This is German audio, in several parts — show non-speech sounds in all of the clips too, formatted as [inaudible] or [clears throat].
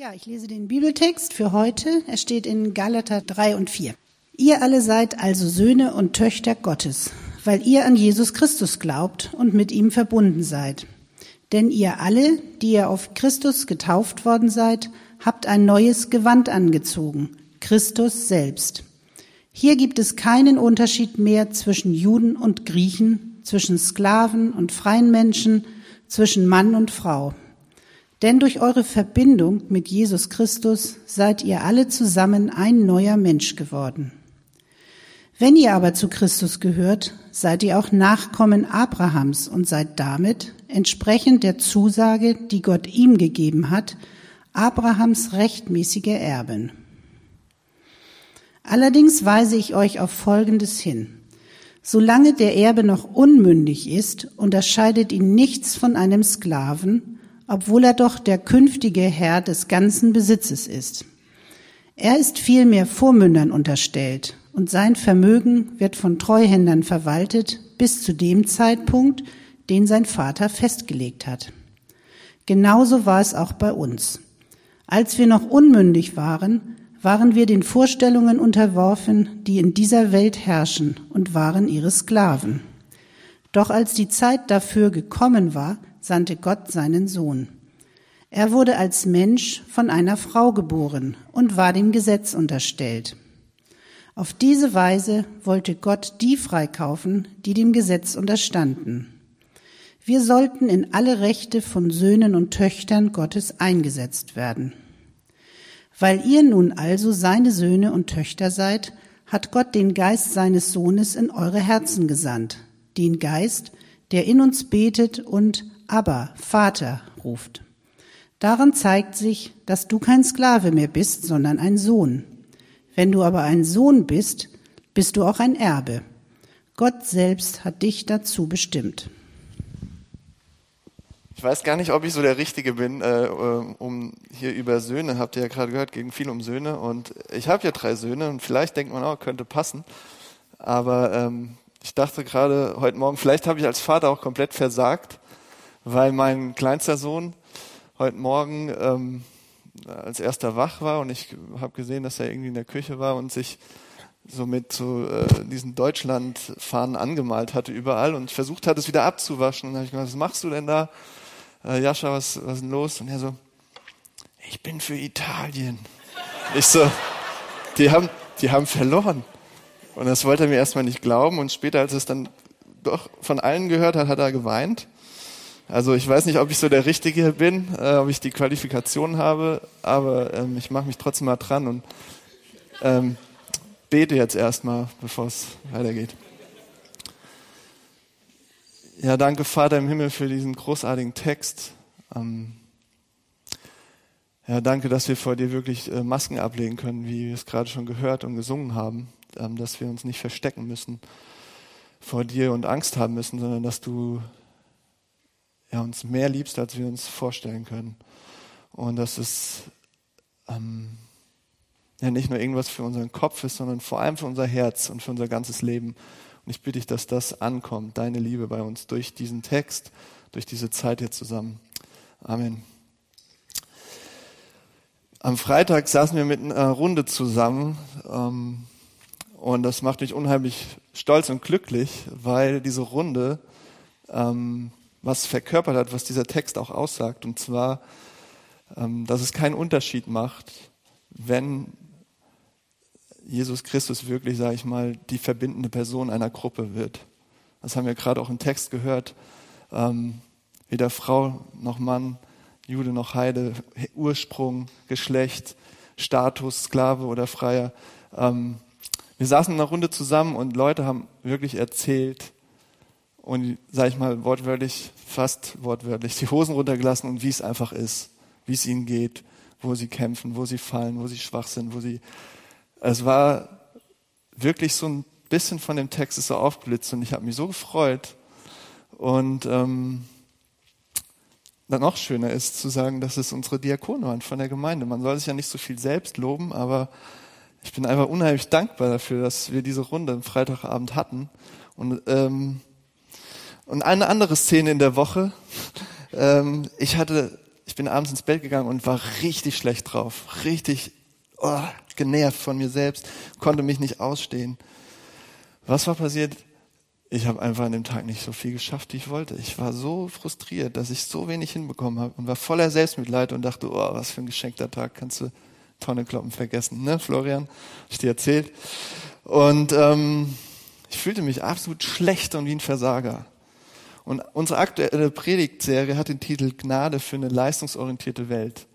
Ja, ich lese den Bibeltext für heute. Er steht in Galater 3 und 4. Ihr alle seid also Söhne und Töchter Gottes, weil ihr an Jesus Christus glaubt und mit ihm verbunden seid. Denn ihr alle, die ihr auf Christus getauft worden seid, habt ein neues Gewand angezogen, Christus selbst. Hier gibt es keinen Unterschied mehr zwischen Juden und Griechen, zwischen Sklaven und freien Menschen, zwischen Mann und Frau. Denn durch eure Verbindung mit Jesus Christus seid ihr alle zusammen ein neuer Mensch geworden. Wenn ihr aber zu Christus gehört, seid ihr auch Nachkommen Abrahams und seid damit, entsprechend der Zusage, die Gott ihm gegeben hat, Abrahams rechtmäßige Erben. Allerdings weise ich euch auf Folgendes hin. Solange der Erbe noch unmündig ist, unterscheidet ihn nichts von einem Sklaven, obwohl er doch der künftige Herr des ganzen Besitzes ist. Er ist vielmehr Vormündern unterstellt und sein Vermögen wird von Treuhändern verwaltet bis zu dem Zeitpunkt, den sein Vater festgelegt hat. Genauso war es auch bei uns. Als wir noch unmündig waren, waren wir den Vorstellungen unterworfen, die in dieser Welt herrschen und waren ihre Sklaven. Doch als die Zeit dafür gekommen war, sandte Gott seinen Sohn. Er wurde als Mensch von einer Frau geboren und war dem Gesetz unterstellt. Auf diese Weise wollte Gott die freikaufen, die dem Gesetz unterstanden. Wir sollten in alle Rechte von Söhnen und Töchtern Gottes eingesetzt werden. Weil ihr nun also seine Söhne und Töchter seid, hat Gott den Geist seines Sohnes in eure Herzen gesandt, den Geist, der in uns betet und aber Vater ruft. Daran zeigt sich, dass du kein Sklave mehr bist, sondern ein Sohn. Wenn du aber ein Sohn bist, bist du auch ein Erbe. Gott selbst hat dich dazu bestimmt. Ich weiß gar nicht, ob ich so der Richtige bin, äh, um hier über Söhne, habt ihr ja gerade gehört, gegen viel um Söhne. Und ich habe ja drei Söhne und vielleicht denkt man auch, könnte passen. Aber ähm, ich dachte gerade heute Morgen, vielleicht habe ich als Vater auch komplett versagt, weil mein kleinster Sohn heute Morgen ähm, als erster wach war und ich habe gesehen, dass er irgendwie in der Küche war und sich so mit so äh, diesen Deutschlandfahnen angemalt hatte überall und versucht hat, es wieder abzuwaschen. Und dann habe ich gesagt, was machst du denn da? Äh, Jascha, was, was ist denn los? Und er so, ich bin für Italien. Ich so, die haben, die haben verloren. Und das wollte er mir erstmal nicht glauben. Und später, als er es dann doch von allen gehört hat, hat er geweint. Also ich weiß nicht, ob ich so der Richtige bin, äh, ob ich die Qualifikation habe, aber ähm, ich mache mich trotzdem mal dran und ähm, bete jetzt erstmal, bevor es weitergeht. Ja, danke Vater im Himmel für diesen großartigen Text. Ähm, ja, danke, dass wir vor dir wirklich äh, Masken ablegen können, wie wir es gerade schon gehört und gesungen haben, ähm, dass wir uns nicht verstecken müssen vor dir und Angst haben müssen, sondern dass du ja, uns mehr liebst, als wir uns vorstellen können. Und dass es ähm, ja nicht nur irgendwas für unseren Kopf ist, sondern vor allem für unser Herz und für unser ganzes Leben. Und ich bitte dich, dass das ankommt, deine Liebe bei uns durch diesen Text, durch diese Zeit hier zusammen. Amen. Am Freitag saßen wir mit einer Runde zusammen ähm, und das macht mich unheimlich stolz und glücklich, weil diese Runde ähm, was verkörpert hat, was dieser Text auch aussagt. Und zwar, ähm, dass es keinen Unterschied macht, wenn Jesus Christus wirklich, sage ich mal, die verbindende Person einer Gruppe wird. Das haben wir gerade auch im Text gehört. Ähm, weder Frau noch Mann, Jude noch Heide, Ursprung, Geschlecht, Status, Sklave oder Freier. Ähm, wir saßen in einer Runde zusammen und Leute haben wirklich erzählt, und, sag ich mal, wortwörtlich, fast wortwörtlich, die Hosen runtergelassen und wie es einfach ist, wie es ihnen geht, wo sie kämpfen, wo sie fallen, wo sie schwach sind, wo sie, es war wirklich so ein bisschen von dem Text ist so aufgeblitzt und ich habe mich so gefreut und ähm, dann noch schöner ist zu sagen, dass es unsere Diakone waren von der Gemeinde. Man soll sich ja nicht so viel selbst loben, aber ich bin einfach unheimlich dankbar dafür, dass wir diese Runde am Freitagabend hatten. Und ähm, und eine andere Szene in der Woche. Ähm, ich hatte, ich bin abends ins Bett gegangen und war richtig schlecht drauf, richtig oh, genervt von mir selbst, konnte mich nicht ausstehen. Was war passiert? Ich habe einfach an dem Tag nicht so viel geschafft, wie ich wollte. Ich war so frustriert, dass ich so wenig hinbekommen habe und war voller Selbstmitleid und dachte, oh, was für ein geschenkter Tag, kannst du Tonne kloppen vergessen, ne, Florian? Hab ich dir erzählt. Und ähm, ich fühlte mich absolut schlecht und wie ein Versager. Und unsere aktuelle Predigtserie hat den Titel Gnade für eine leistungsorientierte Welt.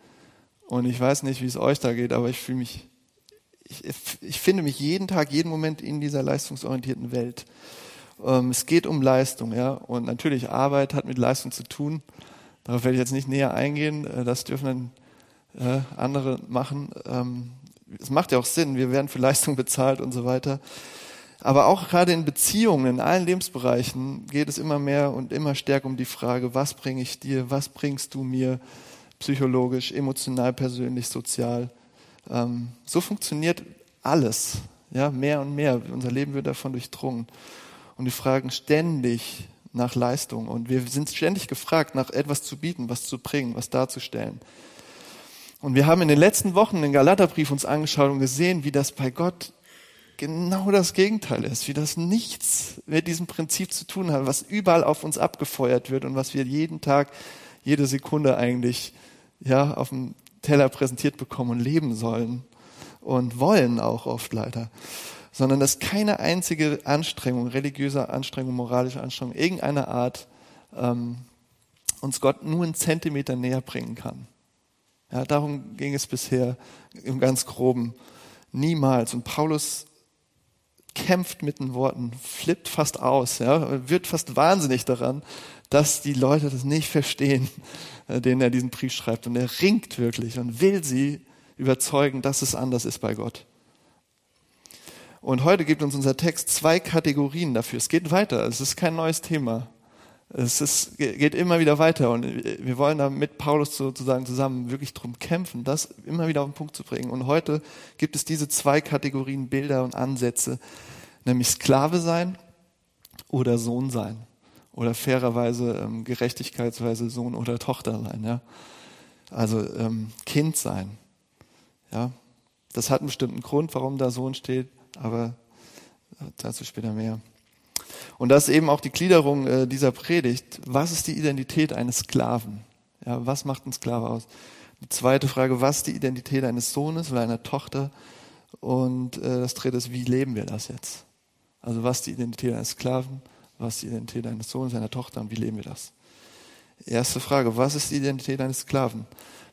Und ich weiß nicht, wie es euch da geht, aber ich fühle mich, ich, ich finde mich jeden Tag, jeden Moment in dieser leistungsorientierten Welt. Ähm, es geht um Leistung, ja. Und natürlich Arbeit hat mit Leistung zu tun. Darauf werde ich jetzt nicht näher eingehen. Äh, das dürfen dann äh, andere machen. Ähm, es macht ja auch Sinn. Wir werden für Leistung bezahlt und so weiter. Aber auch gerade in Beziehungen, in allen Lebensbereichen geht es immer mehr und immer stärker um die Frage, was bringe ich dir, was bringst du mir psychologisch, emotional, persönlich, sozial. Ähm, so funktioniert alles, ja, mehr und mehr. Unser Leben wird davon durchdrungen. Und wir fragen ständig nach Leistung und wir sind ständig gefragt, nach etwas zu bieten, was zu bringen, was darzustellen. Und wir haben in den letzten Wochen den Galaterbrief uns angeschaut und gesehen, wie das bei Gott genau das Gegenteil ist, wie das nichts mit diesem Prinzip zu tun hat, was überall auf uns abgefeuert wird und was wir jeden Tag, jede Sekunde eigentlich ja auf dem Teller präsentiert bekommen und leben sollen und wollen auch oft leider, sondern dass keine einzige Anstrengung, religiöse Anstrengung, moralische Anstrengung irgendeiner Art ähm, uns Gott nur einen Zentimeter näher bringen kann. Ja, darum ging es bisher im ganz groben. Niemals. Und Paulus kämpft mit den Worten, flippt fast aus, ja, wird fast wahnsinnig daran, dass die Leute das nicht verstehen, [laughs] äh, denen er diesen Brief schreibt. Und er ringt wirklich und will sie überzeugen, dass es anders ist bei Gott. Und heute gibt uns unser Text zwei Kategorien dafür. Es geht weiter. Es ist kein neues Thema. Es ist, geht immer wieder weiter. Und wir wollen da mit Paulus sozusagen zusammen wirklich drum kämpfen, das immer wieder auf den Punkt zu bringen. Und heute gibt es diese zwei Kategorien Bilder und Ansätze, nämlich Sklave sein oder Sohn sein oder fairerweise ähm, gerechtigkeitsweise Sohn oder Tochter sein. Ja? Also ähm, Kind sein. Ja? Das hat einen bestimmten Grund, warum da Sohn steht, aber dazu später mehr. Und das ist eben auch die Gliederung äh, dieser Predigt. Was ist die Identität eines Sklaven? Ja, was macht ein Sklave aus? Die zweite Frage, was ist die Identität eines Sohnes oder einer Tochter? Und äh, das dritte ist, wie leben wir das jetzt? Also was ist die Identität eines Sklaven? Was ist die Identität eines Sohnes, einer Tochter und wie leben wir das? Erste Frage, was ist die Identität eines Sklaven?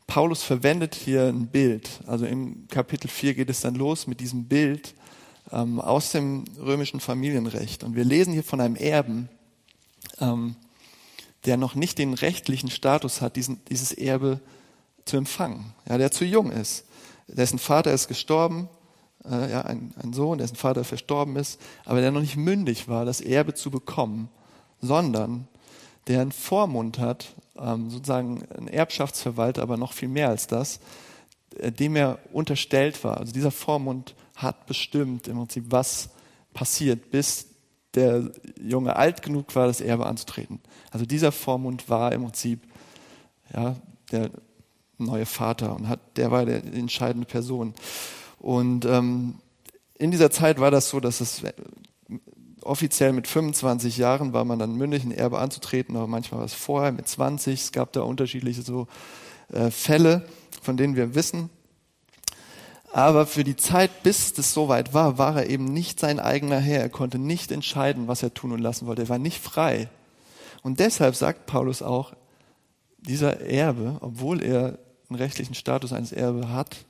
Paulus verwendet hier ein Bild. Also im Kapitel 4 geht es dann los mit diesem Bild ähm, aus dem römischen Familienrecht. Und wir lesen hier von einem Erben, ähm, der noch nicht den rechtlichen Status hat, diesen, dieses Erbe zu empfangen. Ja, der zu jung ist. Dessen Vater ist gestorben äh, ja, ein, ein Sohn, dessen Vater verstorben ist, aber der noch nicht mündig war, das Erbe zu bekommen, sondern der einen Vormund hat, ähm, sozusagen ein Erbschaftsverwalter, aber noch viel mehr als das, äh, dem er unterstellt war. Also dieser Vormund hat bestimmt im Prinzip, was passiert, bis der Junge alt genug war, das Erbe anzutreten. Also dieser Vormund war im Prinzip ja, der neue Vater und hat, der war die entscheidende Person. Und ähm, in dieser Zeit war das so, dass es äh, offiziell mit 25 Jahren war man dann mündig, ein Erbe anzutreten, aber manchmal war es vorher mit 20. Es gab da unterschiedliche so äh, Fälle, von denen wir wissen. Aber für die Zeit, bis es soweit war, war er eben nicht sein eigener Herr. Er konnte nicht entscheiden, was er tun und lassen wollte. Er war nicht frei. Und deshalb sagt Paulus auch, dieser Erbe, obwohl er einen rechtlichen Status eines Erbe hat,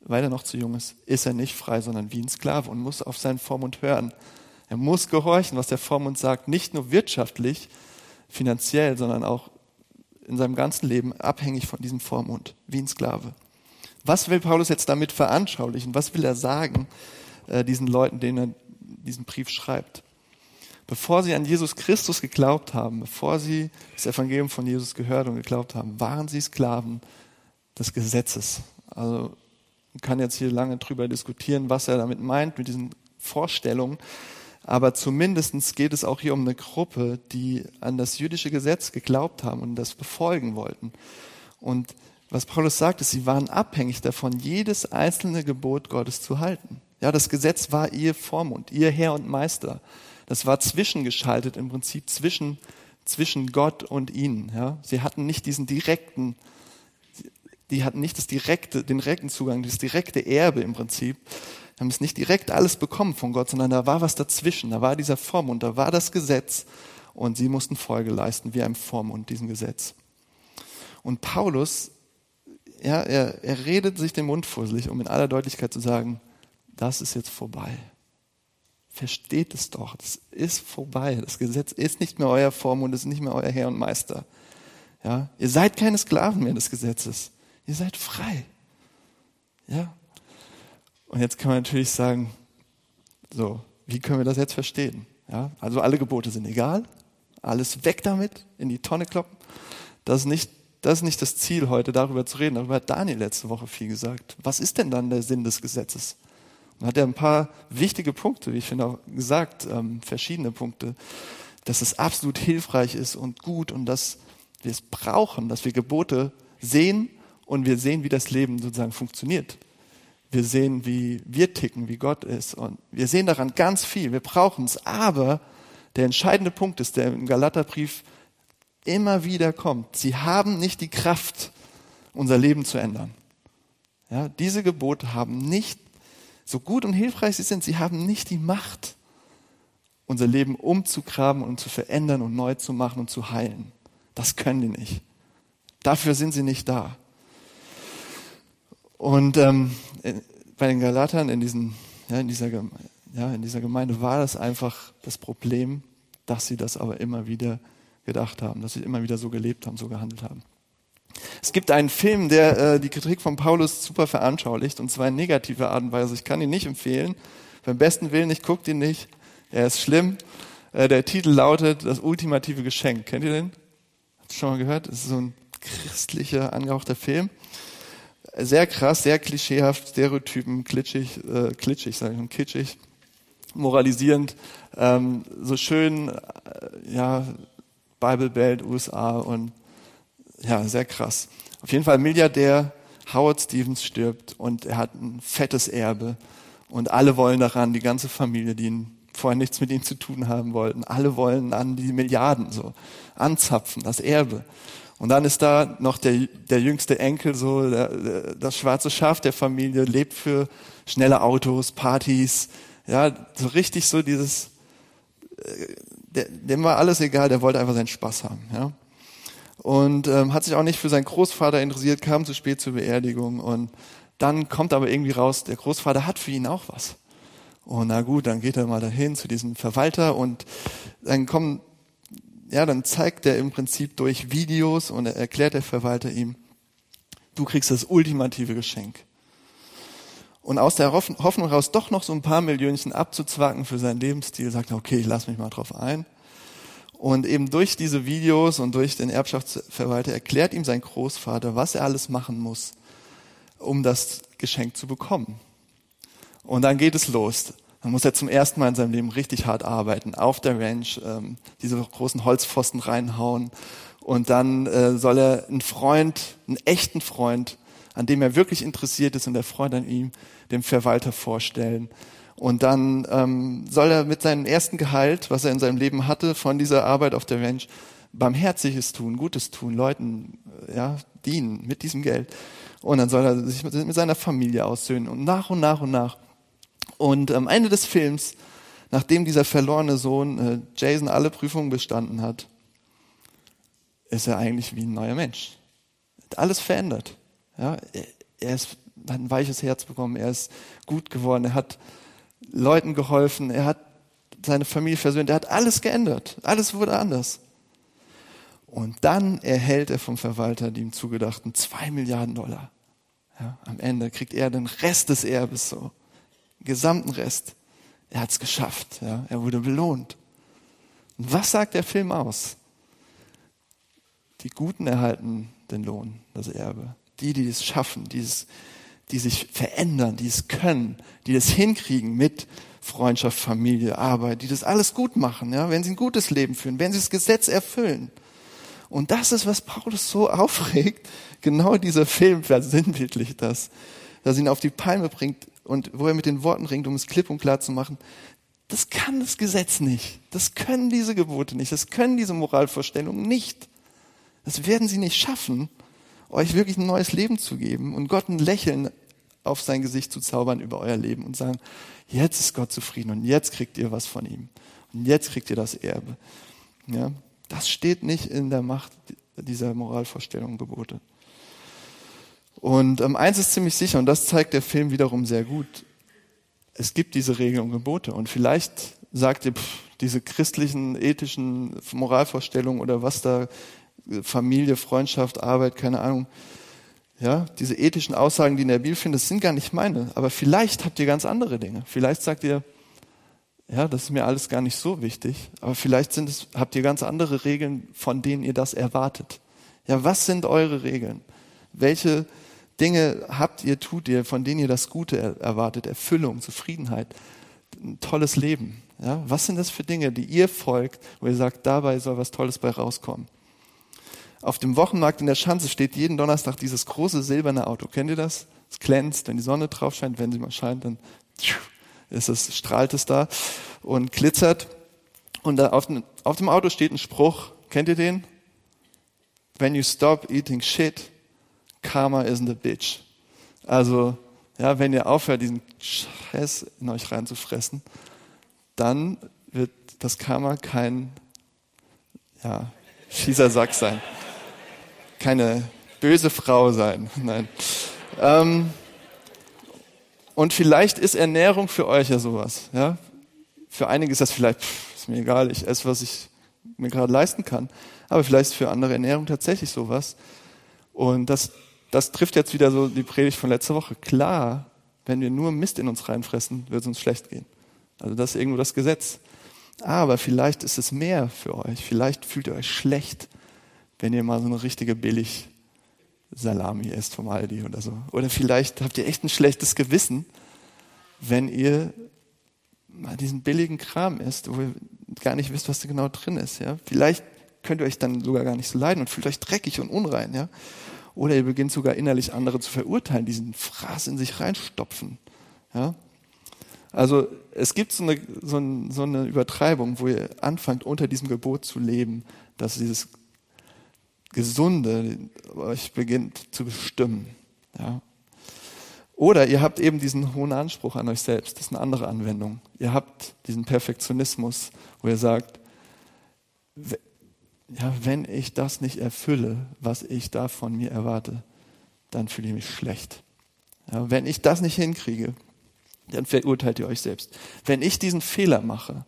weil er noch zu jung ist, ist er nicht frei, sondern wie ein Sklave und muss auf seinen Vormund hören. Er muss gehorchen, was der Vormund sagt, nicht nur wirtschaftlich, finanziell, sondern auch in seinem ganzen Leben abhängig von diesem Vormund, wie ein Sklave. Was will Paulus jetzt damit veranschaulichen? Was will er sagen äh, diesen Leuten, denen er diesen Brief schreibt? Bevor sie an Jesus Christus geglaubt haben, bevor sie das Evangelium von Jesus gehört und geglaubt haben, waren sie Sklaven des Gesetzes. Also man kann jetzt hier lange drüber diskutieren, was er damit meint, mit diesen Vorstellungen. Aber zumindest geht es auch hier um eine Gruppe, die an das jüdische Gesetz geglaubt haben und das befolgen wollten. Und was Paulus sagt, ist, sie waren abhängig davon, jedes einzelne Gebot Gottes zu halten. Ja, das Gesetz war ihr Vormund, ihr Herr und Meister. Das war zwischengeschaltet im Prinzip zwischen, zwischen Gott und ihnen. Ja, sie hatten nicht diesen direkten, die hatten nicht das direkte, den direkten Zugang, das direkte Erbe im Prinzip. Sie haben es nicht direkt alles bekommen von Gott, sondern da war was dazwischen. Da war dieser Vormund, da war das Gesetz und sie mussten Folge leisten wie einem Vormund diesem Gesetz. Und Paulus, ja, er, er redet sich den Mund fusselig, um in aller Deutlichkeit zu sagen, das ist jetzt vorbei. Versteht es doch, das ist vorbei. Das Gesetz ist nicht mehr euer Vormund, es ist nicht mehr euer Herr und Meister. Ja, ihr seid keine Sklaven mehr des Gesetzes. Ihr seid frei. Ja. Und jetzt kann man natürlich sagen, so, wie können wir das jetzt verstehen? Ja, also alle Gebote sind egal, alles weg damit, in die Tonne kloppen. Das ist nicht das ist nicht das Ziel heute, darüber zu reden. Darüber hat Daniel letzte Woche viel gesagt. Was ist denn dann der Sinn des Gesetzes? Und hat er ein paar wichtige Punkte, wie ich finde auch gesagt, ähm, verschiedene Punkte, dass es absolut hilfreich ist und gut und dass wir es brauchen, dass wir Gebote sehen und wir sehen, wie das Leben sozusagen funktioniert. Wir sehen, wie wir ticken, wie Gott ist und wir sehen daran ganz viel. Wir brauchen es, aber der entscheidende Punkt ist, der im Galaterbrief immer wieder kommt. Sie haben nicht die Kraft, unser Leben zu ändern. Ja, diese Gebote haben nicht so gut und hilfreich sie sind, sie haben nicht die Macht, unser Leben umzugraben und zu verändern und neu zu machen und zu heilen. Das können die nicht. Dafür sind sie nicht da. Und ähm, bei den Galatern in, diesen, ja, in, dieser, ja, in dieser Gemeinde war das einfach das Problem, dass sie das aber immer wieder gedacht haben, dass sie immer wieder so gelebt haben, so gehandelt haben. Es gibt einen Film, der äh, die Kritik von Paulus super veranschaulicht, und zwar in negativer Art und Weise. Ich kann ihn nicht empfehlen. Beim besten Willen, ich guckt ihn nicht. Er ist schlimm. Äh, der Titel lautet Das ultimative Geschenk. Kennt ihr den? Habt ihr schon mal gehört? Das ist so ein christlicher, angehauchter Film. Sehr krass, sehr klischeehaft, Stereotypen, klitschig, äh, klitschig, sage ich schon, kitschig, moralisierend, ähm, so schön, äh, ja, Bible Belt, USA und ja, sehr krass. Auf jeden Fall Milliardär, Howard Stevens stirbt und er hat ein fettes Erbe und alle wollen daran, die ganze Familie, die ihn vorher nichts mit ihm zu tun haben wollten, alle wollen an die Milliarden so anzapfen, das Erbe. Und dann ist da noch der, der jüngste Enkel, so der, der, das schwarze Schaf der Familie, lebt für schnelle Autos, Partys, ja, so richtig so dieses, äh, dem war alles egal, der wollte einfach seinen Spaß haben, ja und ähm, hat sich auch nicht für seinen Großvater interessiert, kam zu spät zur Beerdigung und dann kommt aber irgendwie raus, der Großvater hat für ihn auch was. Und na gut, dann geht er mal dahin zu diesem Verwalter und dann kommen, ja, dann zeigt er im Prinzip durch Videos und er erklärt der Verwalter ihm, du kriegst das ultimative Geschenk. Und aus der Hoffnung heraus doch noch so ein paar Millionchen abzuzwacken für seinen Lebensstil, sagt er, okay, ich lass mich mal drauf ein. Und eben durch diese Videos und durch den Erbschaftsverwalter erklärt ihm sein Großvater, was er alles machen muss, um das Geschenk zu bekommen. Und dann geht es los. Dann muss er zum ersten Mal in seinem Leben richtig hart arbeiten, auf der Ranch, ähm, diese großen Holzpfosten reinhauen. Und dann äh, soll er einen Freund, einen echten Freund, an dem er wirklich interessiert ist und der Freund an ihm, dem Verwalter vorstellen. Und dann ähm, soll er mit seinem ersten Gehalt, was er in seinem Leben hatte, von dieser Arbeit auf der Ranch, Barmherziges tun, Gutes tun, Leuten äh, ja, dienen mit diesem Geld. Und dann soll er sich mit, seiner Familie aussöhnen und nach und nach und nach. Und am Ende des Films, nachdem dieser verlorene Sohn äh, Jason alle Prüfungen bestanden hat, ist er eigentlich wie ein neuer Mensch. Hat alles verändert. Ja, er, ist, hat ein weiches Herz bekommen, er ist gut geworden, er hat Leuten geholfen, er hat seine Familie versöhnt, er hat alles geändert, alles wurde anders. Und dann erhält er vom Verwalter die ihm zugedachten zwei Milliarden Dollar. Ja, am Ende kriegt er den Rest des Erbes so, den gesamten Rest. Er hat es geschafft, ja, er wurde belohnt. Und was sagt der Film aus? Die Guten erhalten den Lohn, das Erbe. Die, die es schaffen, die es die sich verändern, die es können, die das hinkriegen mit Freundschaft, Familie, Arbeit, die das alles gut machen, ja, wenn sie ein gutes Leben führen, wenn sie das Gesetz erfüllen. Und das ist, was Paulus so [laughs] aufregt. Genau dieser Film versinnbildlicht das. Dass ihn auf die Palme bringt und wo er mit den Worten ringt, um es klipp und klar zu machen. Das kann das Gesetz nicht. Das können diese Gebote nicht. Das können diese Moralvorstellungen nicht. Das werden sie nicht schaffen, euch wirklich ein neues Leben zu geben und Gott ein Lächeln auf sein Gesicht zu zaubern über euer Leben und sagen, jetzt ist Gott zufrieden und jetzt kriegt ihr was von ihm. Und jetzt kriegt ihr das Erbe. Ja, das steht nicht in der Macht dieser Moralvorstellungen, Gebote. Und ähm, eins ist ziemlich sicher, und das zeigt der Film wiederum sehr gut. Es gibt diese Regeln und Gebote. Und vielleicht sagt ihr, pff, diese christlichen, ethischen Moralvorstellungen oder was da, Familie, Freundschaft, Arbeit, keine Ahnung, ja, diese ethischen Aussagen, die in der Bibel finden, das sind gar nicht meine. Aber vielleicht habt ihr ganz andere Dinge. Vielleicht sagt ihr, ja, das ist mir alles gar nicht so wichtig. Aber vielleicht sind es, habt ihr ganz andere Regeln, von denen ihr das erwartet. Ja, was sind eure Regeln? Welche Dinge habt ihr, tut ihr, von denen ihr das Gute erwartet? Erfüllung, Zufriedenheit, ein tolles Leben. Ja, was sind das für Dinge, die ihr folgt, wo ihr sagt, dabei soll was Tolles bei rauskommen? Auf dem Wochenmarkt in der Schanze steht jeden Donnerstag dieses große silberne Auto. Kennt ihr das? Es glänzt, wenn die Sonne drauf scheint, wenn sie mal scheint, dann ist es, strahlt es da und glitzert. Und da auf, dem, auf dem Auto steht ein Spruch. Kennt ihr den? When you stop eating shit, karma isn't a bitch. Also, ja, wenn ihr aufhört, diesen Scheiß in euch reinzufressen, dann wird das Karma kein, ja, Schießersack sein. Keine böse Frau sein. [laughs] Nein. Ähm, und vielleicht ist Ernährung für euch ja sowas. Ja? Für einige ist das vielleicht, pff, ist mir egal, ich esse, was ich mir gerade leisten kann. Aber vielleicht ist für andere Ernährung tatsächlich sowas. Und das, das trifft jetzt wieder so die Predigt von letzter Woche. Klar, wenn wir nur Mist in uns reinfressen, wird es uns schlecht gehen. Also das ist irgendwo das Gesetz. Aber vielleicht ist es mehr für euch. Vielleicht fühlt ihr euch schlecht, wenn ihr mal so eine richtige billig Salami esst vom Aldi oder so. Oder vielleicht habt ihr echt ein schlechtes Gewissen, wenn ihr mal diesen billigen Kram esst, wo ihr gar nicht wisst, was da genau drin ist. Ja? Vielleicht könnt ihr euch dann sogar gar nicht so leiden und fühlt euch dreckig und unrein. Ja? Oder ihr beginnt sogar innerlich andere zu verurteilen, diesen Fraß in sich reinstopfen. Ja? Also es gibt so eine, so, eine Übertreibung, wo ihr anfangt, unter diesem Gebot zu leben, dass dieses Gesunde euch beginnt zu bestimmen. Ja. Oder ihr habt eben diesen hohen Anspruch an euch selbst. Das ist eine andere Anwendung. Ihr habt diesen Perfektionismus, wo ihr sagt, ja, wenn ich das nicht erfülle, was ich da von mir erwarte, dann fühle ich mich schlecht. Ja, wenn ich das nicht hinkriege, dann verurteilt ihr euch selbst. Wenn ich diesen Fehler mache,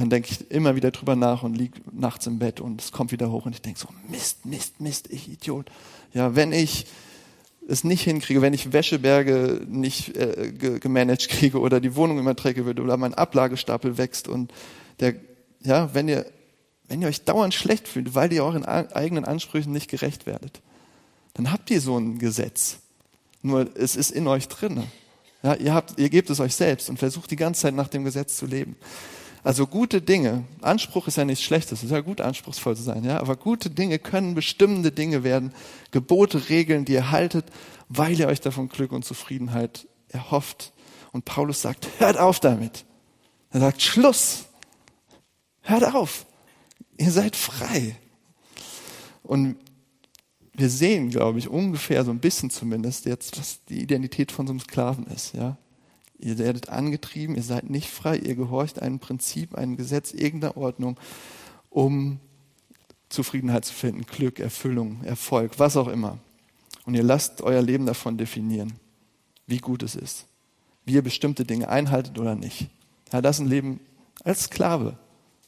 dann denke ich immer wieder drüber nach und liege nachts im Bett und es kommt wieder hoch und ich denke so, Mist, Mist, Mist, ich Idiot. Ja, wenn ich es nicht hinkriege, wenn ich Wäscheberge nicht äh, gemanagt kriege oder die Wohnung immer träge wird oder mein Ablagestapel wächst und der, ja, wenn ihr, wenn ihr euch dauernd schlecht fühlt, weil ihr euren eigenen Ansprüchen nicht gerecht werdet, dann habt ihr so ein Gesetz. Nur es ist in euch drin. Ja, ihr habt, ihr gebt es euch selbst und versucht die ganze Zeit nach dem Gesetz zu leben. Also gute Dinge, Anspruch ist ja nichts Schlechtes, es ist ja gut, anspruchsvoll zu sein, ja, aber gute Dinge können bestimmende Dinge werden, Gebote, Regeln, die ihr haltet, weil ihr euch davon Glück und Zufriedenheit erhofft. Und Paulus sagt, hört auf damit. Er sagt, Schluss. Hört auf. Ihr seid frei. Und wir sehen, glaube ich, ungefähr so ein bisschen zumindest jetzt, was die Identität von so einem Sklaven ist, ja. Ihr werdet angetrieben, ihr seid nicht frei, ihr gehorcht einem Prinzip, einem Gesetz, irgendeiner Ordnung, um Zufriedenheit zu finden, Glück, Erfüllung, Erfolg, was auch immer. Und ihr lasst euer Leben davon definieren, wie gut es ist, wie ihr bestimmte Dinge einhaltet oder nicht. Ja, das ist ein Leben als Sklave,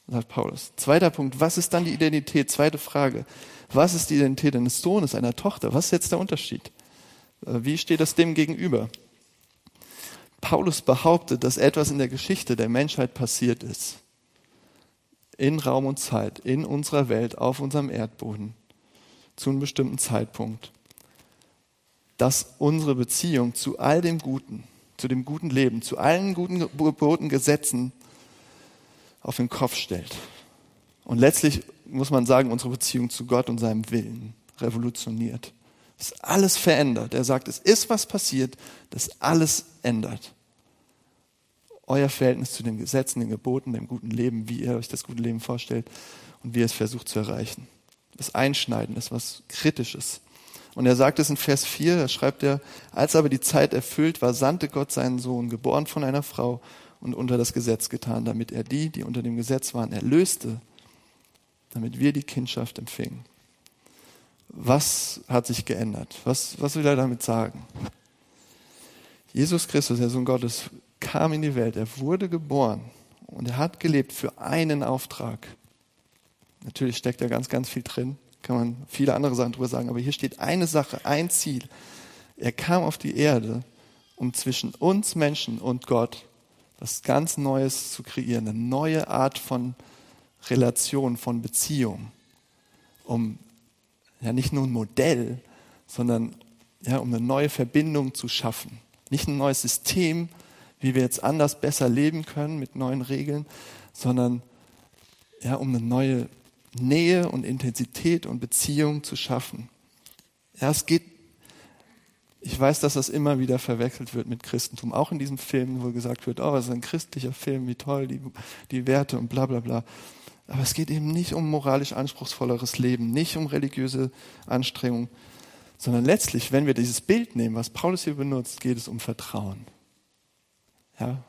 sagt Paulus. Zweiter Punkt, was ist dann die Identität? Zweite Frage, was ist die Identität eines Sohnes, einer Tochter? Was ist jetzt der Unterschied? Äh, wie steht das dem gegenüber? Paulus behauptet, dass etwas in der Geschichte der Menschheit passiert ist. In Raum und Zeit, in unserer Welt, auf unserem Erdboden, zu einem bestimmten Zeitpunkt. Dass unsere Beziehung zu all dem Guten, zu dem guten Leben, zu allen guten Geboten, Gesetzen auf den Kopf stellt. Und letztlich muss man sagen, unsere Beziehung zu Gott und seinem Willen revolutioniert. Das alles verändert. Er sagt, es ist was passiert, das alles ändert. Euer Verhältnis zu den Gesetzen, den Geboten, dem guten Leben, wie ihr euch das gute Leben vorstellt und wie ihr es versucht zu erreichen. Das Einschneiden ist was Kritisches. Und er sagt es in Vers 4, da schreibt er, als aber die Zeit erfüllt war, sandte Gott seinen Sohn, geboren von einer Frau und unter das Gesetz getan, damit er die, die unter dem Gesetz waren, erlöste, damit wir die Kindschaft empfingen. Was hat sich geändert? Was, was will er damit sagen? Jesus Christus, der Sohn Gottes, kam in die Welt, er wurde geboren und er hat gelebt für einen Auftrag. Natürlich steckt da ganz, ganz viel drin, kann man viele andere Sachen drüber sagen, aber hier steht eine Sache, ein Ziel. Er kam auf die Erde, um zwischen uns Menschen und Gott was ganz Neues zu kreieren, eine neue Art von Relation, von Beziehung, um ja nicht nur ein Modell, sondern ja, um eine neue Verbindung zu schaffen. Nicht ein neues System, wie wir jetzt anders besser leben können mit neuen Regeln, sondern ja, um eine neue Nähe und Intensität und Beziehung zu schaffen. Ja, es geht, ich weiß, dass das immer wieder verwechselt wird mit Christentum. Auch in diesem Film, wo gesagt wird, oh, es ist ein christlicher Film, wie toll, die, die Werte und bla bla bla. Aber es geht eben nicht um moralisch anspruchsvolleres Leben, nicht um religiöse Anstrengung, sondern letztlich, wenn wir dieses Bild nehmen, was Paulus hier benutzt, geht es um Vertrauen. Ja,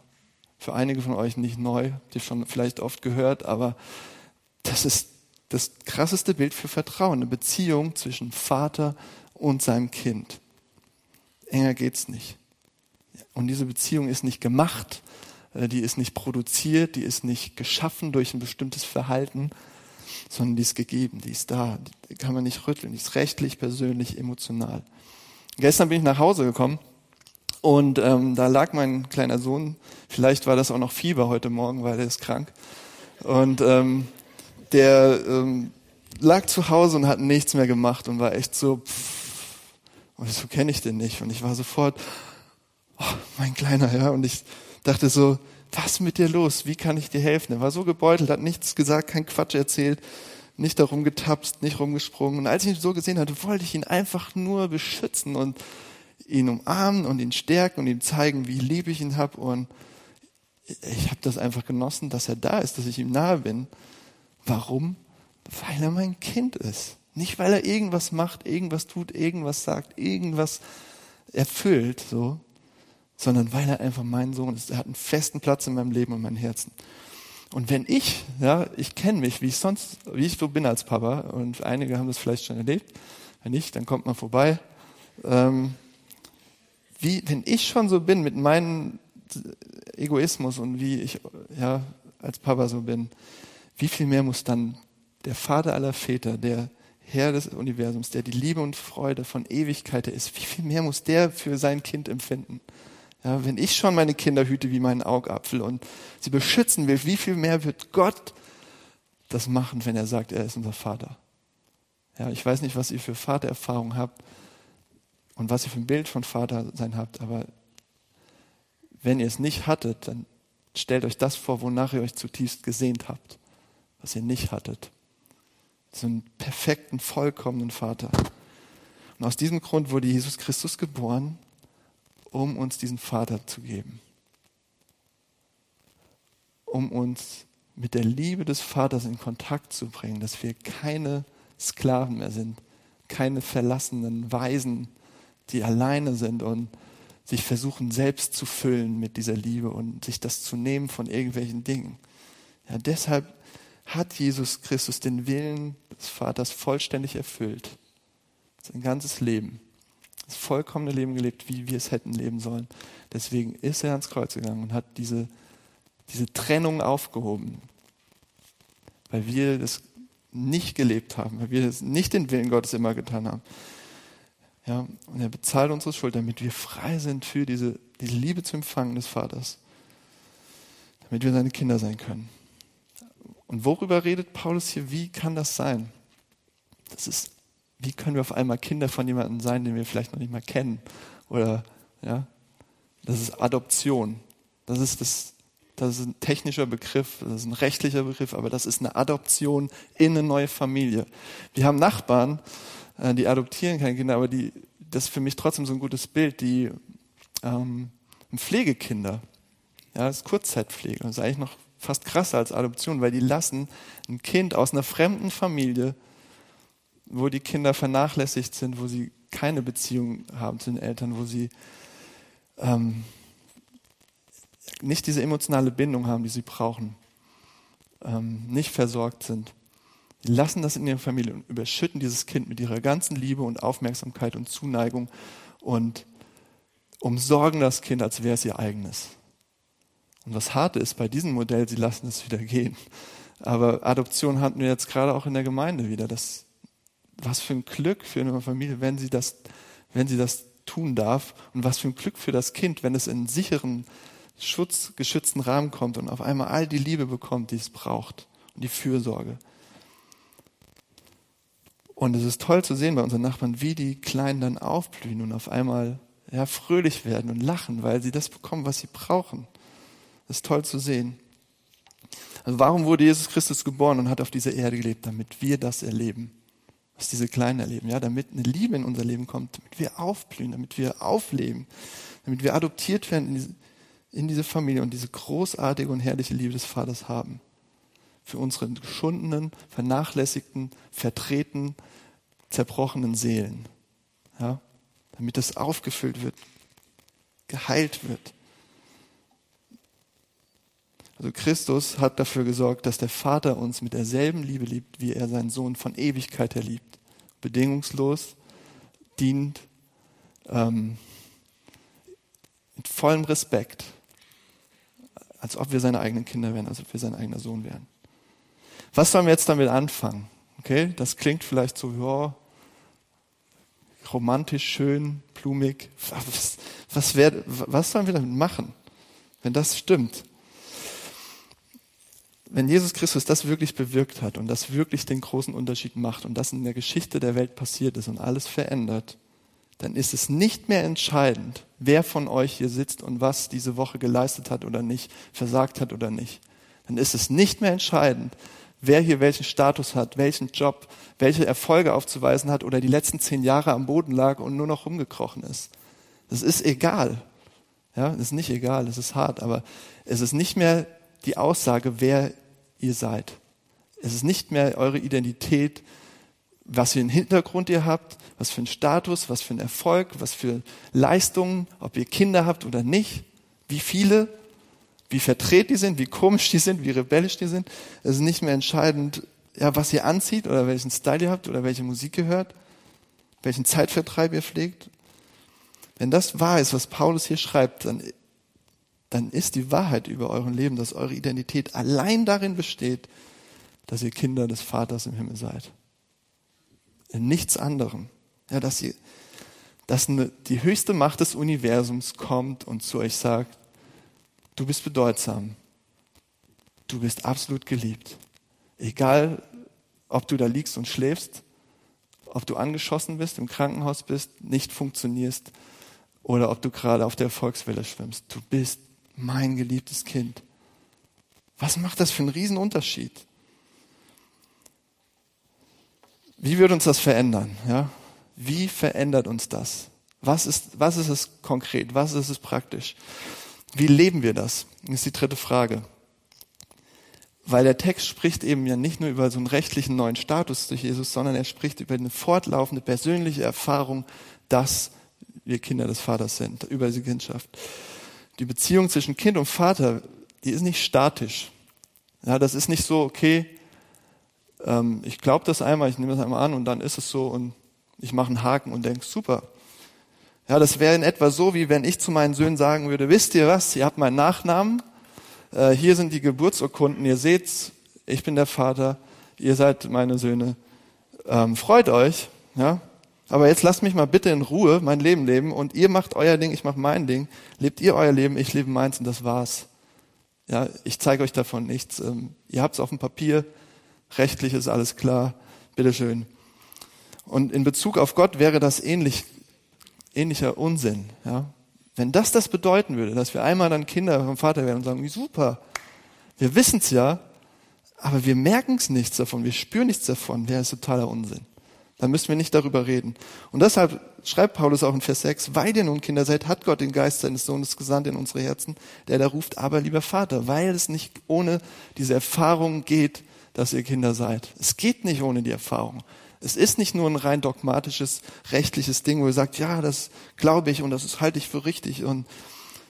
für einige von euch nicht neu, ihr schon vielleicht oft gehört, aber das ist das krasseste Bild für Vertrauen, eine Beziehung zwischen Vater und seinem Kind. Enger geht's nicht. Und diese Beziehung ist nicht gemacht, die ist nicht produziert, die ist nicht geschaffen durch ein bestimmtes Verhalten, sondern die ist gegeben, die ist da, die kann man nicht rütteln, die ist rechtlich, persönlich, emotional. Gestern bin ich nach Hause gekommen und ähm, da lag mein kleiner Sohn, vielleicht war das auch noch Fieber heute Morgen, weil er ist krank. Und ähm, der ähm, lag zu Hause und hat nichts mehr gemacht und war echt so, pff, und so kenne ich den nicht. Und ich war sofort, oh, mein Kleiner, ja. Und ich dachte so, was ist mit dir los? Wie kann ich dir helfen? Er war so gebeutelt, hat nichts gesagt, kein Quatsch erzählt, nicht darum getapst, nicht rumgesprungen. Und als ich ihn so gesehen hatte, wollte ich ihn einfach nur beschützen und ihn umarmen und ihn stärken und ihm zeigen, wie lieb ich ihn habe. Und ich habe das einfach genossen, dass er da ist, dass ich ihm nahe bin. Warum? Weil er mein Kind ist. Nicht, weil er irgendwas macht, irgendwas tut, irgendwas sagt, irgendwas erfüllt, so, sondern weil er einfach mein Sohn ist. Er hat einen festen Platz in meinem Leben und meinem Herzen. Und wenn ich, ja, ich kenne mich, wie ich sonst, wie ich so bin als Papa, und einige haben das vielleicht schon erlebt, wenn nicht, dann kommt man vorbei. Ähm, wie, wenn ich schon so bin mit meinem Egoismus und wie ich ja als Papa so bin, wie viel mehr muss dann der Vater aller Väter, der Herr des Universums, der die Liebe und Freude von Ewigkeit ist, wie viel mehr muss der für sein Kind empfinden? Ja, wenn ich schon meine Kinder hüte wie meinen Augapfel und sie beschützen will, wie viel mehr wird Gott das machen, wenn er sagt, er ist unser Vater? Ja, ich weiß nicht, was ihr für Vatererfahrung habt und was ihr für ein Bild von Vater sein habt, aber wenn ihr es nicht hattet, dann stellt euch das vor, wonach ihr euch zutiefst gesehnt habt was ihr nicht hattet. So einen perfekten, vollkommenen Vater. Und aus diesem Grund wurde Jesus Christus geboren, um uns diesen Vater zu geben. Um uns mit der Liebe des Vaters in Kontakt zu bringen, dass wir keine Sklaven mehr sind, keine verlassenen Waisen, die alleine sind und sich versuchen selbst zu füllen mit dieser Liebe und sich das zu nehmen von irgendwelchen Dingen. Ja, deshalb hat Jesus Christus den Willen des Vaters vollständig erfüllt. Sein ganzes Leben. Das vollkommene Leben gelebt, wie wir es hätten leben sollen. Deswegen ist er ans Kreuz gegangen und hat diese, diese Trennung aufgehoben. Weil wir das nicht gelebt haben, weil wir das nicht den Willen Gottes immer getan haben. Ja, und er bezahlt unsere Schuld, damit wir frei sind für diese, diese Liebe zu empfangen des Vaters. Damit wir seine Kinder sein können. Und worüber redet Paulus hier? Wie kann das sein? Das ist, wie können wir auf einmal Kinder von jemandem sein, den wir vielleicht noch nicht mal kennen? Oder, ja, das ist Adoption. Das ist das Das ist ein technischer Begriff, das ist ein rechtlicher Begriff, aber das ist eine Adoption in eine neue Familie. Wir haben Nachbarn, äh, die adoptieren keine Kinder, aber die, das ist für mich trotzdem so ein gutes Bild, die ähm, Pflegekinder. Ja, das ist Kurzzeitpflege. Das ist eigentlich noch fast krasser als Adoption, weil die lassen ein Kind aus einer fremden Familie, wo die Kinder vernachlässigt sind, wo sie keine Beziehung haben zu den Eltern, wo sie ähm, nicht diese emotionale Bindung haben, die sie brauchen, ähm, nicht versorgt sind. Die lassen das in ihrer Familie und überschütten dieses Kind mit ihrer ganzen Liebe und Aufmerksamkeit und Zuneigung und umsorgen das Kind, als wäre es ihr eigenes. Und was harte ist bei diesem Modell, sie lassen es wieder gehen. Aber Adoption hatten wir jetzt gerade auch in der Gemeinde wieder. Das, was für ein Glück für eine Familie, wenn sie das, wenn sie das tun darf. Und was für ein Glück für das Kind, wenn es in einen sicheren, schutzgeschützten Rahmen kommt und auf einmal all die Liebe bekommt, die es braucht. Und die Fürsorge. Und es ist toll zu sehen bei unseren Nachbarn, wie die Kleinen dann aufblühen und auf einmal ja, fröhlich werden und lachen, weil sie das bekommen, was sie brauchen. Das ist toll zu sehen. Also warum wurde Jesus Christus geboren und hat auf dieser Erde gelebt? Damit wir das erleben, was diese Kleinen erleben. Ja, damit eine Liebe in unser Leben kommt, damit wir aufblühen, damit wir aufleben, damit wir adoptiert werden in diese, in diese Familie und diese großartige und herrliche Liebe des Vaters haben. Für unsere geschundenen, vernachlässigten, vertreten, zerbrochenen Seelen. Ja, damit das aufgefüllt wird, geheilt wird. Also Christus hat dafür gesorgt, dass der Vater uns mit derselben Liebe liebt, wie er seinen Sohn von Ewigkeit her liebt. Bedingungslos, dient, ähm, mit vollem Respekt, als ob wir seine eigenen Kinder wären, als ob wir sein eigener Sohn wären. Was sollen wir jetzt damit anfangen? Okay, das klingt vielleicht so, ja, romantisch, schön, blumig. [laughs] Was, was, wär, was sollen wir damit machen, wenn das stimmt? Wenn Jesus Christus das wirklich bewirkt hat und das wirklich den großen Unterschied macht und das in der Geschichte der Welt passiert ist und alles verändert, dann ist es nicht mehr entscheidend, wer von euch hier sitzt und was diese Woche geleistet hat oder nicht, versagt hat oder nicht. Dann ist es nicht mehr entscheidend, wer hier welchen Status hat, welchen Job, welche Erfolge aufzuweisen hat oder die letzten zehn Jahre am Boden lag und nur noch rumgekrochen ist. Das ist egal. Ja, das ist nicht egal, das ist hart, aber es ist nicht mehr die Aussage, wer ihr seid. Es ist nicht mehr eure Identität, was für einen Hintergrund ihr habt, was für einen Status, was für einen Erfolg, was für Leistungen, ob ihr Kinder habt oder nicht, wie viele, wie verdreht die sind, wie komisch die sind, wie rebellisch die sind. Es ist nicht mehr entscheidend, ja, was ihr anzieht oder welchen Style ihr habt oder welche Musik ihr hört, welchen Zeitvertreib ihr pflegt. Wenn das wahr ist, was Paulus hier schreibt, dann, dann ist die Wahrheit über euren Leben, dass eure Identität allein darin besteht, dass ihr Kinder des Vaters im Himmel seid. In nichts anderem. Ja, dass ihr, dass eine, die höchste Macht des Universums kommt und zu euch sagt, Du bist bedeutsam. Du bist absolut geliebt. Egal, ob du da liegst und schläfst, ob du angeschossen bist, im Krankenhaus bist, nicht funktionierst oder ob du gerade auf der Erfolgswelle schwimmst. Du bist mein geliebtes Kind. Was macht das für einen Riesenunterschied? Wie wird uns das verändern? Ja? Wie verändert uns das? Was ist, was ist es konkret? Was ist es praktisch? Wie leben wir das? Das ist die dritte Frage. Weil der Text spricht eben ja nicht nur über so einen rechtlichen neuen Status durch Jesus, sondern er spricht über eine fortlaufende persönliche Erfahrung, dass wir Kinder des Vaters sind, über diese Kindschaft. Die Beziehung zwischen Kind und Vater, die ist nicht statisch. Ja, das ist nicht so, okay, ähm, ich glaube das einmal, ich nehme das einmal an und dann ist es so und ich mache einen Haken und denke, super, ja, das wäre in etwa so, wie wenn ich zu meinen Söhnen sagen würde, wisst ihr was, ihr habt meinen Nachnamen, äh, hier sind die Geburtsurkunden, ihr seht's, ich bin der Vater, ihr seid meine Söhne, ähm, freut euch, ja, aber jetzt lasst mich mal bitte in Ruhe mein Leben leben und ihr macht euer Ding, ich mach mein Ding, lebt ihr euer Leben, ich lebe meins und das war's. Ja, ich zeige euch davon nichts. Ähm, ihr habt's auf dem Papier, rechtlich ist alles klar, bitteschön. Und in Bezug auf Gott wäre das ähnlich ähnlicher Unsinn. Ja? Wenn das das bedeuten würde, dass wir einmal dann Kinder vom Vater werden und sagen, super, wir wissen es ja, aber wir merken es nichts davon, wir spüren nichts davon, wäre es totaler Unsinn. Dann müssen wir nicht darüber reden. Und deshalb schreibt Paulus auch in Vers 6, weil ihr nun Kinder seid, hat Gott den Geist seines Sohnes gesandt in unsere Herzen, der da ruft, aber lieber Vater, weil es nicht ohne diese Erfahrung geht, dass ihr Kinder seid. Es geht nicht ohne die Erfahrung. Es ist nicht nur ein rein dogmatisches, rechtliches Ding, wo ihr sagt, ja, das glaube ich und das halte ich für richtig. Und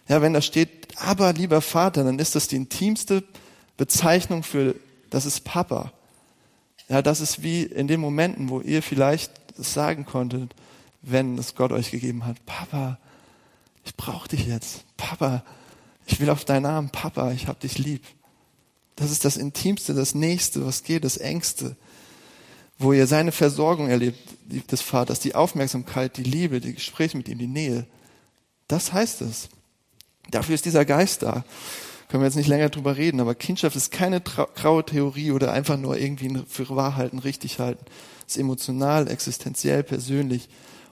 ja, wenn da steht, aber lieber Vater, dann ist das die intimste Bezeichnung für, das ist Papa. Ja, das ist wie in den Momenten, wo ihr vielleicht sagen konntet, wenn es Gott euch gegeben hat. Papa, ich brauche dich jetzt. Papa, ich will auf deinen Namen. Papa, ich hab dich lieb. Das ist das Intimste, das Nächste, was geht, das Ängste wo ihr seine Versorgung erlebt, des Vaters, die Aufmerksamkeit, die Liebe, die Gespräche mit ihm, die Nähe. Das heißt es. Dafür ist dieser Geist da. Können wir jetzt nicht länger drüber reden, aber Kindschaft ist keine graue Theorie oder einfach nur irgendwie für wahr halten, richtig halten. Es ist emotional, existenziell, persönlich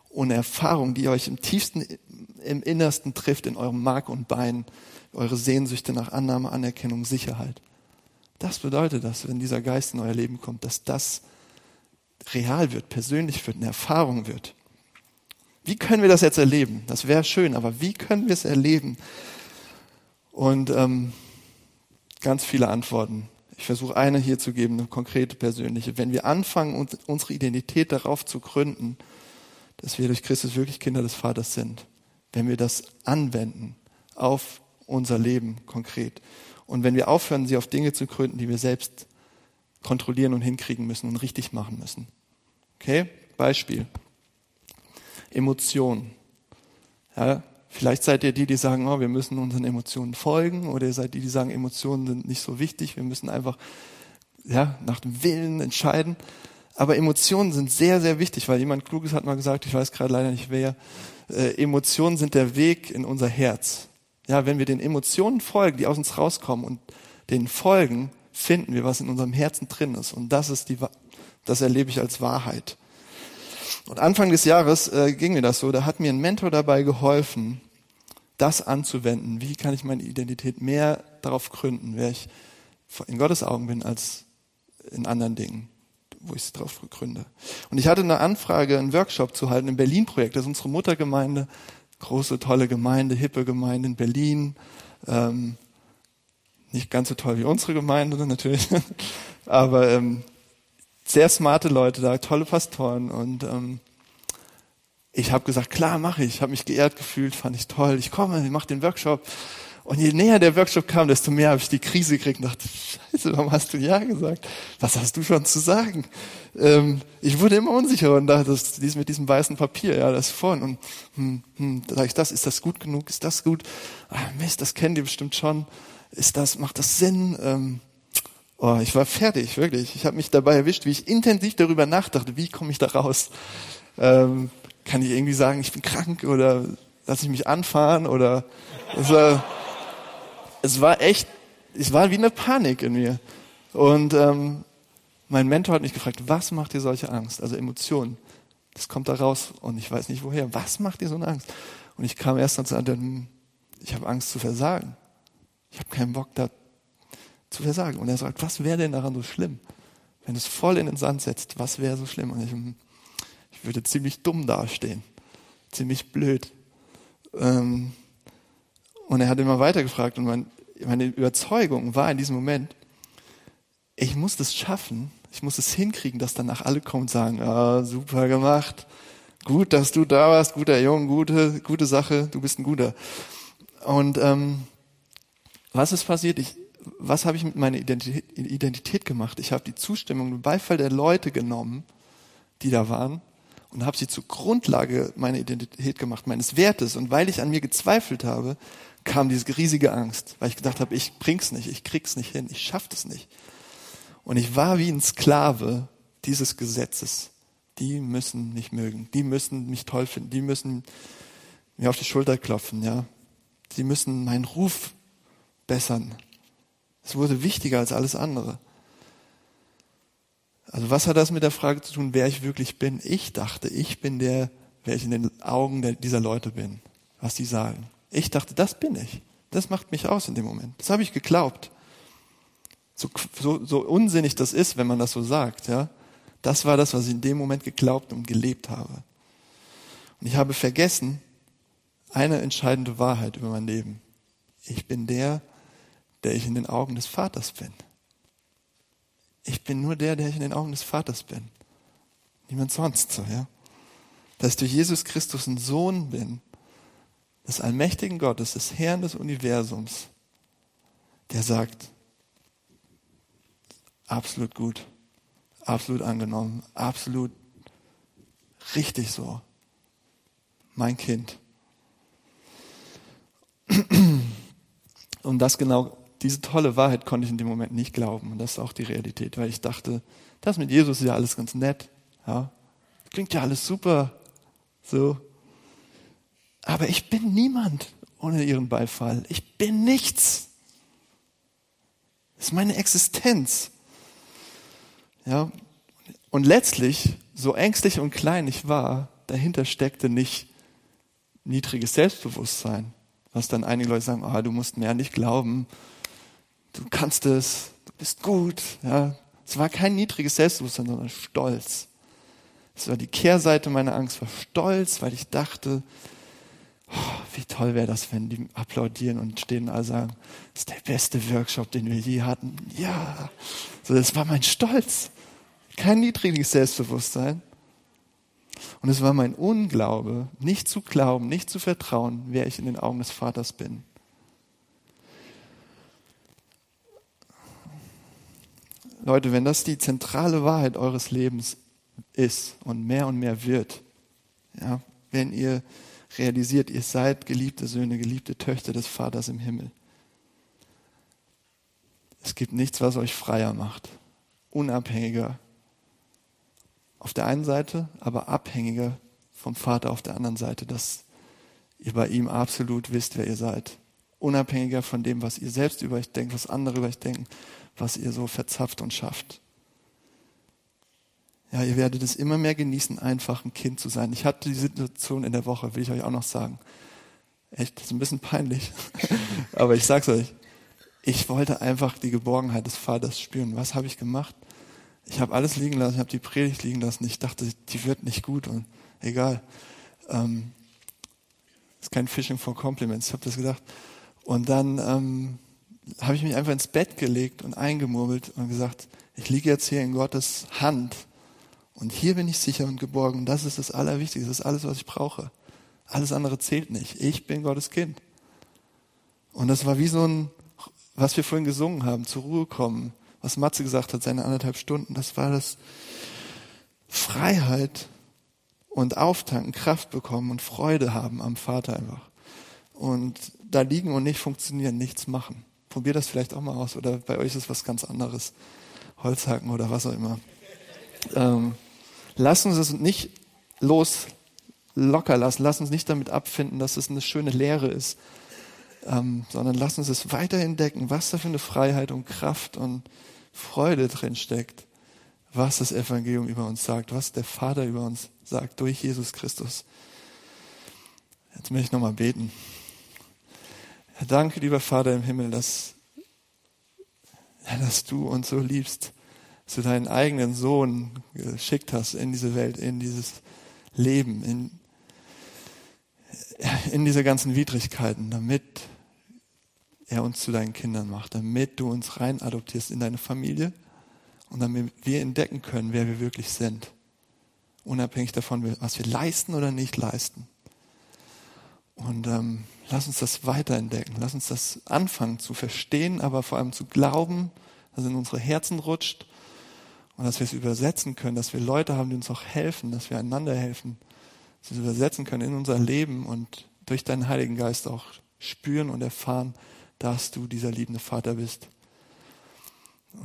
und Erfahrung, die euch im tiefsten, im Innersten trifft, in eurem Mark und Bein, eure Sehnsüchte nach Annahme, Anerkennung, Sicherheit. Das bedeutet das, wenn dieser Geist in euer Leben kommt, dass das real wird, persönlich wird, eine Erfahrung wird. Wie können wir das jetzt erleben? Das wäre schön, aber wie können wir es erleben? Und ähm, ganz viele Antworten. Ich versuche eine hier zu geben, eine konkrete persönliche. Wenn wir anfangen, unsere Identität darauf zu gründen, dass wir durch Christus wirklich Kinder des Vaters sind, wenn wir das anwenden auf unser Leben konkret und wenn wir aufhören, sie auf Dinge zu gründen, die wir selbst kontrollieren und hinkriegen müssen und richtig machen müssen. Okay? Beispiel. Emotionen. Ja, vielleicht seid ihr die, die sagen, oh, wir müssen unseren Emotionen folgen, oder ihr seid die, die sagen, Emotionen sind nicht so wichtig, wir müssen einfach ja, nach dem Willen entscheiden. Aber Emotionen sind sehr, sehr wichtig, weil jemand Kluges hat mal gesagt, ich weiß gerade leider nicht wer, äh, Emotionen sind der Weg in unser Herz. Ja, wenn wir den Emotionen folgen, die aus uns rauskommen und den folgen, finden wir, was in unserem Herzen drin ist. Und das ist die, das erlebe ich als Wahrheit. Und Anfang des Jahres äh, ging mir das so, da hat mir ein Mentor dabei geholfen, das anzuwenden. Wie kann ich meine Identität mehr darauf gründen, wer ich in Gottes Augen bin, als in anderen Dingen, wo ich es darauf gründe. Und ich hatte eine Anfrage, einen Workshop zu halten im Berlin-Projekt. Das ist unsere Muttergemeinde, große, tolle Gemeinde, hippe Gemeinde in Berlin. Ähm, nicht ganz so toll wie unsere Gemeinde natürlich, [laughs] aber ähm, sehr smarte Leute da, tolle Pastoren und ähm, ich habe gesagt, klar, mache ich. Ich habe mich geehrt gefühlt, fand ich toll. Ich komme, ich mache den Workshop. Und je näher der Workshop kam, desto mehr habe ich die Krise gekriegt und dachte, scheiße, warum hast du Ja gesagt? Was hast du schon zu sagen? Ähm, ich wurde immer unsicherer und dachte, das, dies mit diesem weißen Papier, ja, das vorne. Und hm, hm, sage ich das, ist das gut genug? Ist das gut? Ah, Mist, das kennen die bestimmt schon. Ist das, macht das Sinn? Ähm, Oh, ich war fertig, wirklich. Ich habe mich dabei erwischt, wie ich intensiv darüber nachdachte, wie komme ich da raus? Ähm, kann ich irgendwie sagen, ich bin krank oder lasse ich mich anfahren oder es war, es war echt, es war wie eine Panik in mir. Und ähm, mein Mentor hat mich gefragt, was macht dir solche Angst? Also Emotionen. Das kommt da raus und ich weiß nicht woher. Was macht dir so eine Angst? Und ich kam erst dann zu Antwort, ich habe Angst zu versagen. Ich habe keinen Bock da zu versagen. Und er sagt, was wäre denn daran so schlimm? Wenn es voll in den Sand setzt, was wäre so schlimm? Und ich, ich würde ziemlich dumm dastehen. Ziemlich blöd. Ähm, und er hat immer weiter gefragt und mein, meine Überzeugung war in diesem Moment, ich muss das schaffen, ich muss es hinkriegen, dass danach alle kommen und sagen, ah, super gemacht, gut, dass du da warst, guter Junge, gute, gute Sache, du bist ein guter. Und ähm, was ist passiert? Ich, was habe ich mit meiner Identität, gemacht? Ich habe die Zustimmung, den Beifall der Leute genommen, die da waren, und habe sie zur Grundlage meiner Identität gemacht, meines Wertes. Und weil ich an mir gezweifelt habe, kam diese riesige Angst, weil ich gedacht habe, ich bring's nicht, ich krieg's nicht hin, ich schaff das nicht. Und ich war wie ein Sklave dieses Gesetzes. Die müssen mich mögen, die müssen mich toll finden, die müssen mir auf die Schulter klopfen, ja. Die müssen meinen Ruf bessern. Es wurde wichtiger als alles andere. Also was hat das mit der Frage zu tun, wer ich wirklich bin? Ich dachte, ich bin der, wer ich in den Augen dieser Leute bin, was die sagen. Ich dachte, das bin ich. Das macht mich aus in dem Moment. Das habe ich geglaubt. So, so, so unsinnig das ist, wenn man das so sagt, ja. Das war das, was ich in dem Moment geglaubt und gelebt habe. Und ich habe vergessen, eine entscheidende Wahrheit über mein Leben. Ich bin der, der ich in den Augen des Vaters bin. Ich bin nur der, der ich in den Augen des Vaters bin. Niemand sonst so, ja. Dass ich durch Jesus Christus ein Sohn bin, des allmächtigen Gottes, des Herrn des Universums, der sagt, absolut gut, absolut angenommen, absolut richtig so. Mein Kind. [clears throat] Und das genau, diese tolle Wahrheit konnte ich in dem Moment nicht glauben. Und das ist auch die Realität, weil ich dachte, das mit Jesus ist ja alles ganz nett. Ja, klingt ja alles super. So. Aber ich bin niemand ohne ihren Beifall. Ich bin nichts. Das ist meine Existenz. Ja. Und letztlich, so ängstlich und klein ich war, dahinter steckte nicht niedriges Selbstbewusstsein, was dann einige Leute sagen, ah, du musst mehr an dich glauben, du kannst es, du bist gut. Ja, es war kein niedriges Selbstbewusstsein, sondern Stolz. Es war die Kehrseite meiner Angst, war Stolz, weil ich dachte, oh, wie toll wäre das, wenn die applaudieren und stehen und alle sagen, das ist der beste Workshop, den wir je hatten. Ja, so das war mein Stolz. Kein niedriges Selbstbewusstsein. Und es war mein Unglaube, nicht zu glauben, nicht zu vertrauen, wer ich in den Augen des Vaters bin. Leute, wenn das die zentrale Wahrheit eures Lebens ist und mehr und mehr wird, ja, wenn ihr realisiert, ihr seid geliebte Söhne, geliebte Töchter des Vaters im Himmel. Es gibt nichts, was euch freier macht, unabhängiger auf der einen Seite, aber abhängiger vom Vater auf der anderen Seite, dass ihr bei ihm absolut wisst, wer ihr seid. Unabhängiger von dem, was ihr selbst über euch denkt, was andere über euch denken, was ihr so verzapft und schafft. Ja, ihr werdet es immer mehr genießen, einfach ein Kind zu sein. Ich hatte die Situation in der Woche, will ich euch auch noch sagen. Echt, das ist ein bisschen peinlich. [laughs] Aber ich sag's euch. Ich wollte einfach die Geborgenheit des Vaters spüren. Was habe ich gemacht? Ich habe alles liegen lassen, ich habe die Predigt liegen lassen. Ich dachte, die wird nicht gut und egal. Ähm, ist kein Fishing for Compliments, ich habe das gedacht. Und dann ähm, habe ich mich einfach ins Bett gelegt und eingemurmelt und gesagt, ich liege jetzt hier in Gottes Hand und hier bin ich sicher und geborgen. Das ist das Allerwichtigste, das ist alles, was ich brauche. Alles andere zählt nicht. Ich bin Gottes Kind. Und das war wie so ein, was wir vorhin gesungen haben, zur Ruhe kommen, was Matze gesagt hat, seine anderthalb Stunden, das war das Freiheit und Auftanken, Kraft bekommen und Freude haben am Vater einfach. Und da liegen und nicht funktionieren, nichts machen. Probier das vielleicht auch mal aus oder bei euch ist was ganz anderes. Holzhacken oder was auch immer. Ähm, lass uns es nicht los locker lassen. Lass uns nicht damit abfinden, dass es eine schöne Lehre ist, ähm, sondern lass uns es weiter entdecken, was da für eine Freiheit und Kraft und Freude drin steckt, was das Evangelium über uns sagt, was der Vater über uns sagt durch Jesus Christus. Jetzt möchte ich nochmal beten. Danke, lieber Vater im Himmel, dass, dass du uns so liebst, dass du deinen eigenen Sohn geschickt hast in diese Welt, in dieses Leben, in, in diese ganzen Widrigkeiten, damit er uns zu deinen Kindern macht, damit du uns rein adoptierst in deine Familie und damit wir entdecken können, wer wir wirklich sind. Unabhängig davon, was wir leisten oder nicht leisten. Und ähm, lass uns das weiterentdecken. Lass uns das anfangen zu verstehen, aber vor allem zu glauben, dass es in unsere Herzen rutscht und dass wir es übersetzen können, dass wir Leute haben, die uns auch helfen, dass wir einander helfen, dass wir es übersetzen können in unser Leben und durch deinen Heiligen Geist auch spüren und erfahren, dass du dieser liebende Vater bist.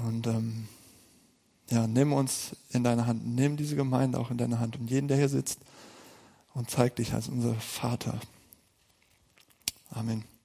Und ähm, ja, nimm uns in deine Hand, nimm diese Gemeinde auch in deine Hand und jeden, der hier sitzt und zeig dich als unser Vater. Amen.